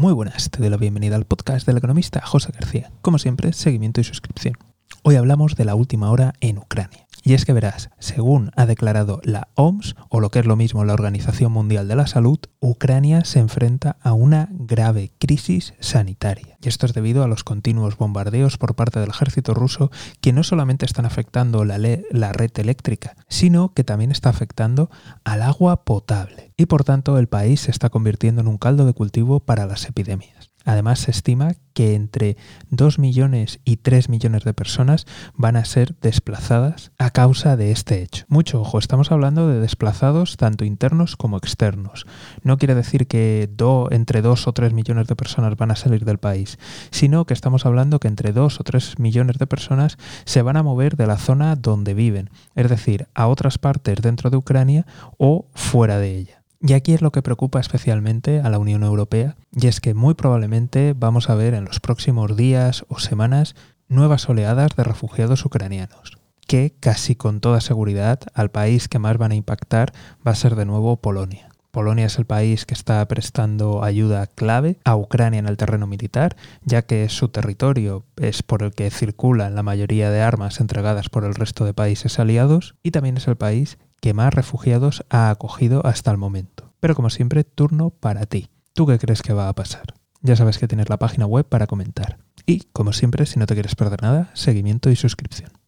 Muy buenas, te doy la bienvenida al podcast del economista José García. Como siempre, seguimiento y suscripción. Hoy hablamos de la última hora en Ucrania. Y es que verás, según ha declarado la OMS, o lo que es lo mismo la Organización Mundial de la Salud, Ucrania se enfrenta a una grave crisis sanitaria. Y esto es debido a los continuos bombardeos por parte del ejército ruso que no solamente están afectando la, la red eléctrica, sino que también está afectando al agua potable. Y por tanto el país se está convirtiendo en un caldo de cultivo para las epidemias. Además, se estima que entre 2 millones y 3 millones de personas van a ser desplazadas a causa de este hecho. Mucho ojo, estamos hablando de desplazados tanto internos como externos. No quiere decir que entre 2 o 3 millones de personas van a salir del país, sino que estamos hablando que entre 2 o 3 millones de personas se van a mover de la zona donde viven, es decir, a otras partes dentro de Ucrania o fuera de ella. Y aquí es lo que preocupa especialmente a la Unión Europea, y es que muy probablemente vamos a ver en los próximos días o semanas nuevas oleadas de refugiados ucranianos, que casi con toda seguridad al país que más van a impactar va a ser de nuevo Polonia. Polonia es el país que está prestando ayuda clave a Ucrania en el terreno militar, ya que su territorio es por el que circulan la mayoría de armas entregadas por el resto de países aliados, y también es el país que más refugiados ha acogido hasta el momento. Pero como siempre, turno para ti. ¿Tú qué crees que va a pasar? Ya sabes que tienes la página web para comentar. Y, como siempre, si no te quieres perder nada, seguimiento y suscripción.